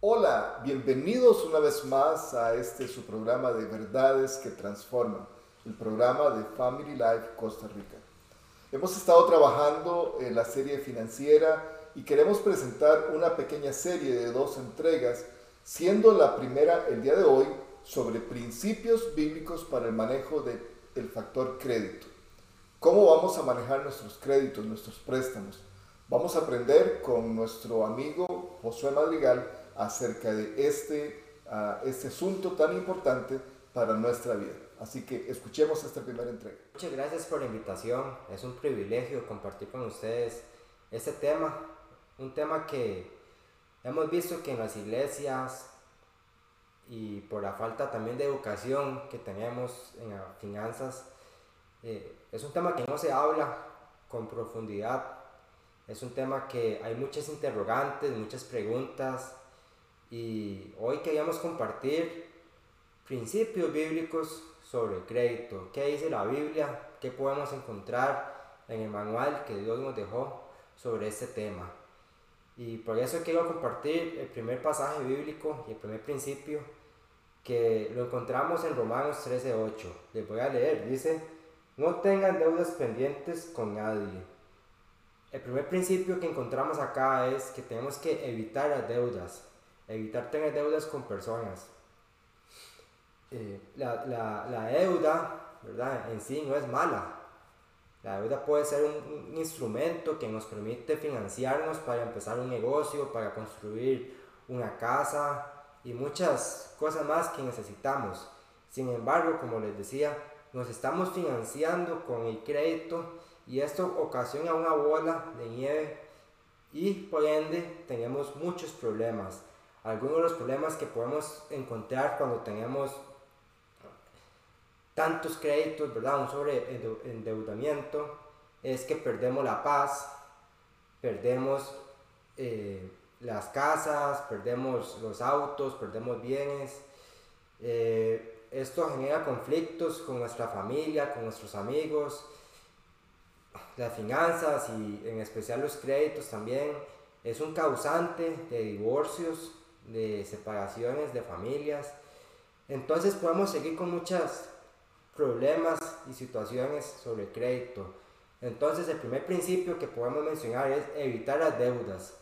Hola, bienvenidos una vez más a este su programa de verdades que transforman, el programa de Family Life Costa Rica. Hemos estado trabajando en la serie financiera y queremos presentar una pequeña serie de dos entregas, siendo la primera el día de hoy sobre principios bíblicos para el manejo del factor crédito. ¿Cómo vamos a manejar nuestros créditos, nuestros préstamos? Vamos a aprender con nuestro amigo Josué Madrigal acerca de este, uh, este asunto tan importante para nuestra vida. Así que escuchemos esta primera entrega. Muchas gracias por la invitación. Es un privilegio compartir con ustedes este tema. Un tema que hemos visto que en las iglesias y por la falta también de educación que tenemos en las finanzas, eh, es un tema que no se habla con profundidad. Es un tema que hay muchas interrogantes, muchas preguntas y hoy queríamos compartir principios bíblicos sobre el crédito. ¿Qué dice la Biblia? ¿Qué podemos encontrar en el manual que Dios nos dejó sobre este tema? Y por eso quiero compartir el primer pasaje bíblico y el primer principio que lo encontramos en Romanos 13:8. Les voy a leer. Dice, no tengan deudas pendientes con nadie. El primer principio que encontramos acá es que tenemos que evitar las deudas, evitar tener deudas con personas. Eh, la, la, la, deuda, ¿verdad? En sí no es mala. La deuda puede ser un, un, instrumento que nos permite financiarnos para empezar un negocio, para construir una casa y muchas cosas más que necesitamos. Sin embargo, como les decía, nos estamos financiando con el crédito y esto ocasiona una bola de nieve y por ende tenemos muchos problemas. Algunos de los problemas que podemos encontrar cuando tenemos tantos créditos, ¿verdad? Un sobre endeudamiento es que perdemos la paz, perdemos eh, las casas, perdemos los autos, perdemos bienes. Eh, esto genera conflictos con nuestra familia, con nuestros amigos, las finanzas y en especial los créditos también. Es un causante de divorcios, de separaciones de familias. Entonces podemos seguir con muchas problemas y situaciones sobre crédito. Entonces el primer principio que podemos mencionar es evitar las deudas.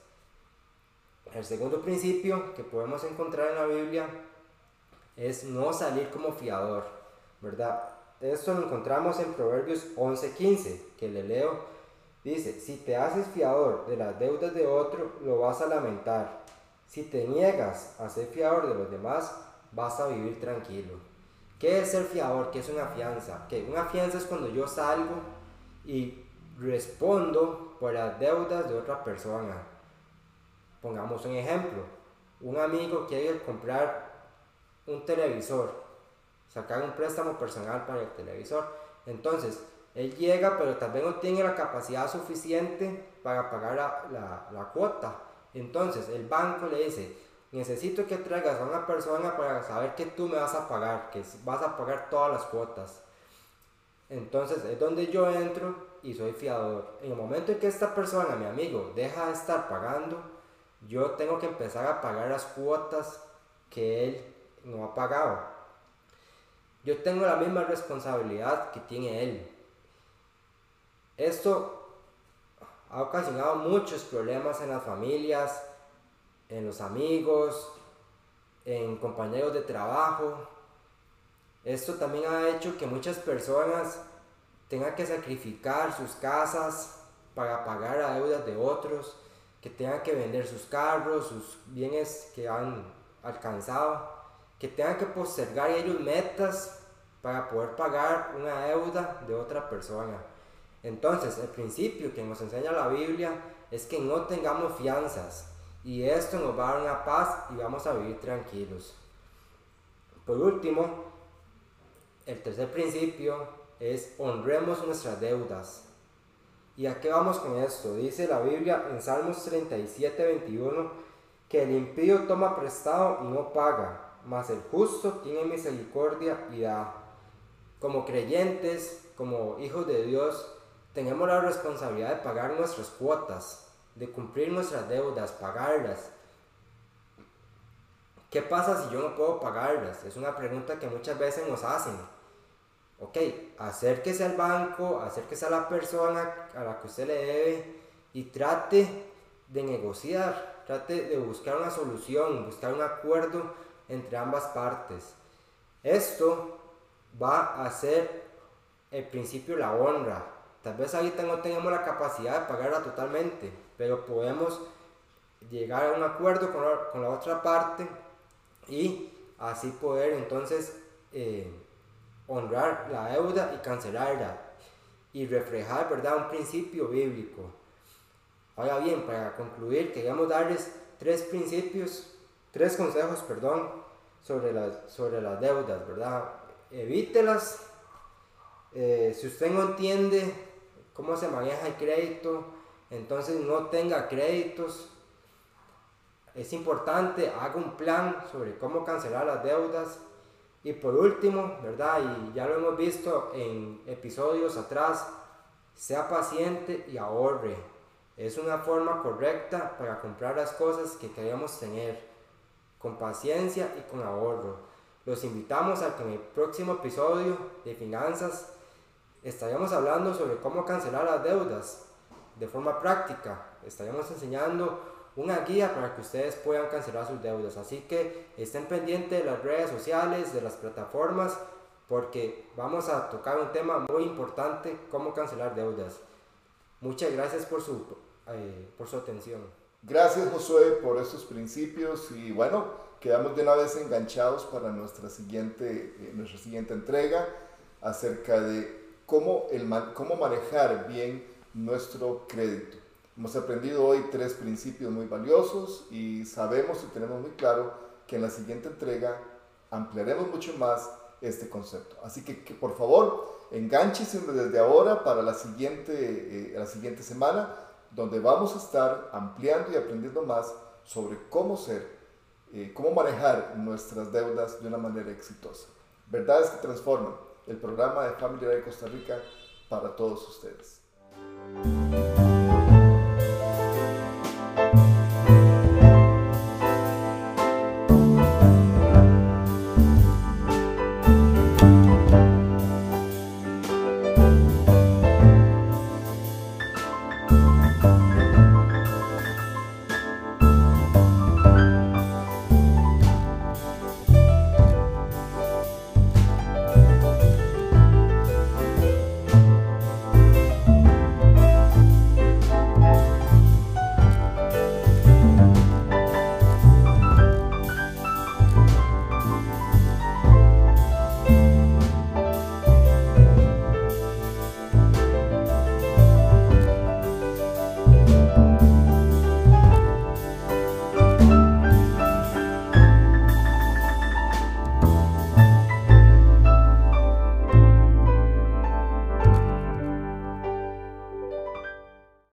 El segundo principio que podemos encontrar en la Biblia es no salir como fiador, ¿verdad? Esto lo encontramos en Proverbios 11:15, que le leo. Dice, si te haces fiador de las deudas de otro, lo vas a lamentar. Si te niegas a ser fiador de los demás, vas a vivir tranquilo. ¿Qué es ser fiador? ¿Qué es una fianza? Que una fianza es cuando yo salgo y respondo por las deudas de otra persona. Pongamos un ejemplo. Un amigo quiere comprar un televisor, sacar un préstamo personal para el televisor. Entonces, él llega, pero tal vez no tiene la capacidad suficiente para pagar la, la, la cuota. Entonces, el banco le dice, necesito que traigas a una persona para saber que tú me vas a pagar, que vas a pagar todas las cuotas. Entonces es donde yo entro y soy fiador. En el momento en que esta persona, mi amigo, deja de estar pagando, yo tengo que empezar a pagar las cuotas que él no ha pagado. Yo tengo la misma responsabilidad que tiene él. Esto ha ocasionado muchos problemas en las familias, en los amigos, en compañeros de trabajo. Esto también ha hecho que muchas personas tengan que sacrificar sus casas para pagar a deudas de otros, que tengan que vender sus carros, sus bienes que han alcanzado, que tengan que postergar ellos metas para poder pagar una deuda de otra persona. Entonces, el principio que nos enseña la Biblia es que no tengamos fianzas, y esto nos va a dar una paz y vamos a vivir tranquilos. Por último, el tercer principio es honremos nuestras deudas. ¿Y a qué vamos con esto? Dice la Biblia en Salmos 37, 21 que el impío toma prestado y no paga, mas el justo tiene misericordia y da. Como creyentes, como hijos de Dios, tenemos la responsabilidad de pagar nuestras cuotas, de cumplir nuestras deudas, pagarlas. ¿Qué pasa si yo no puedo pagarlas? Es una pregunta que muchas veces nos hacen. Ok, acérquese al banco, acérquese a la persona a la que usted le debe y trate de negociar, trate de buscar una solución, buscar un acuerdo entre ambas partes. Esto va a ser el principio la honra. Tal vez ahorita no tenemos la capacidad de pagarla totalmente, pero podemos llegar a un acuerdo con la, con la otra parte y así poder entonces eh, honrar la deuda y cancelarla y reflejar ¿verdad? un principio bíblico. Ahora bien, para concluir, queríamos darles tres principios, tres consejos, perdón, sobre las, sobre las deudas, ¿verdad? Evítelas. Eh, si usted no entiende cómo se maneja el crédito, entonces no tenga créditos, es importante, haga un plan sobre cómo cancelar las deudas. Y por último, ¿verdad? Y ya lo hemos visto en episodios atrás, sea paciente y ahorre. Es una forma correcta para comprar las cosas que queremos tener, con paciencia y con ahorro. Los invitamos a que en el próximo episodio de finanzas estaremos hablando sobre cómo cancelar las deudas de forma práctica. Estaremos enseñando una guía para que ustedes puedan cancelar sus deudas. Así que estén pendientes de las redes sociales, de las plataformas, porque vamos a tocar un tema muy importante, cómo cancelar deudas. Muchas gracias por su, eh, por su atención. Gracias Josué por estos principios y bueno, quedamos de una vez enganchados para nuestra siguiente, eh, nuestra siguiente entrega acerca de cómo, el, cómo manejar bien nuestro crédito. Hemos aprendido hoy tres principios muy valiosos y sabemos y tenemos muy claro que en la siguiente entrega ampliaremos mucho más este concepto. Así que, por favor, enganchese desde ahora para la siguiente, eh, la siguiente semana, donde vamos a estar ampliando y aprendiendo más sobre cómo ser, eh, cómo manejar nuestras deudas de una manera exitosa. Verdades que transforman el programa de Familia de Costa Rica para todos ustedes.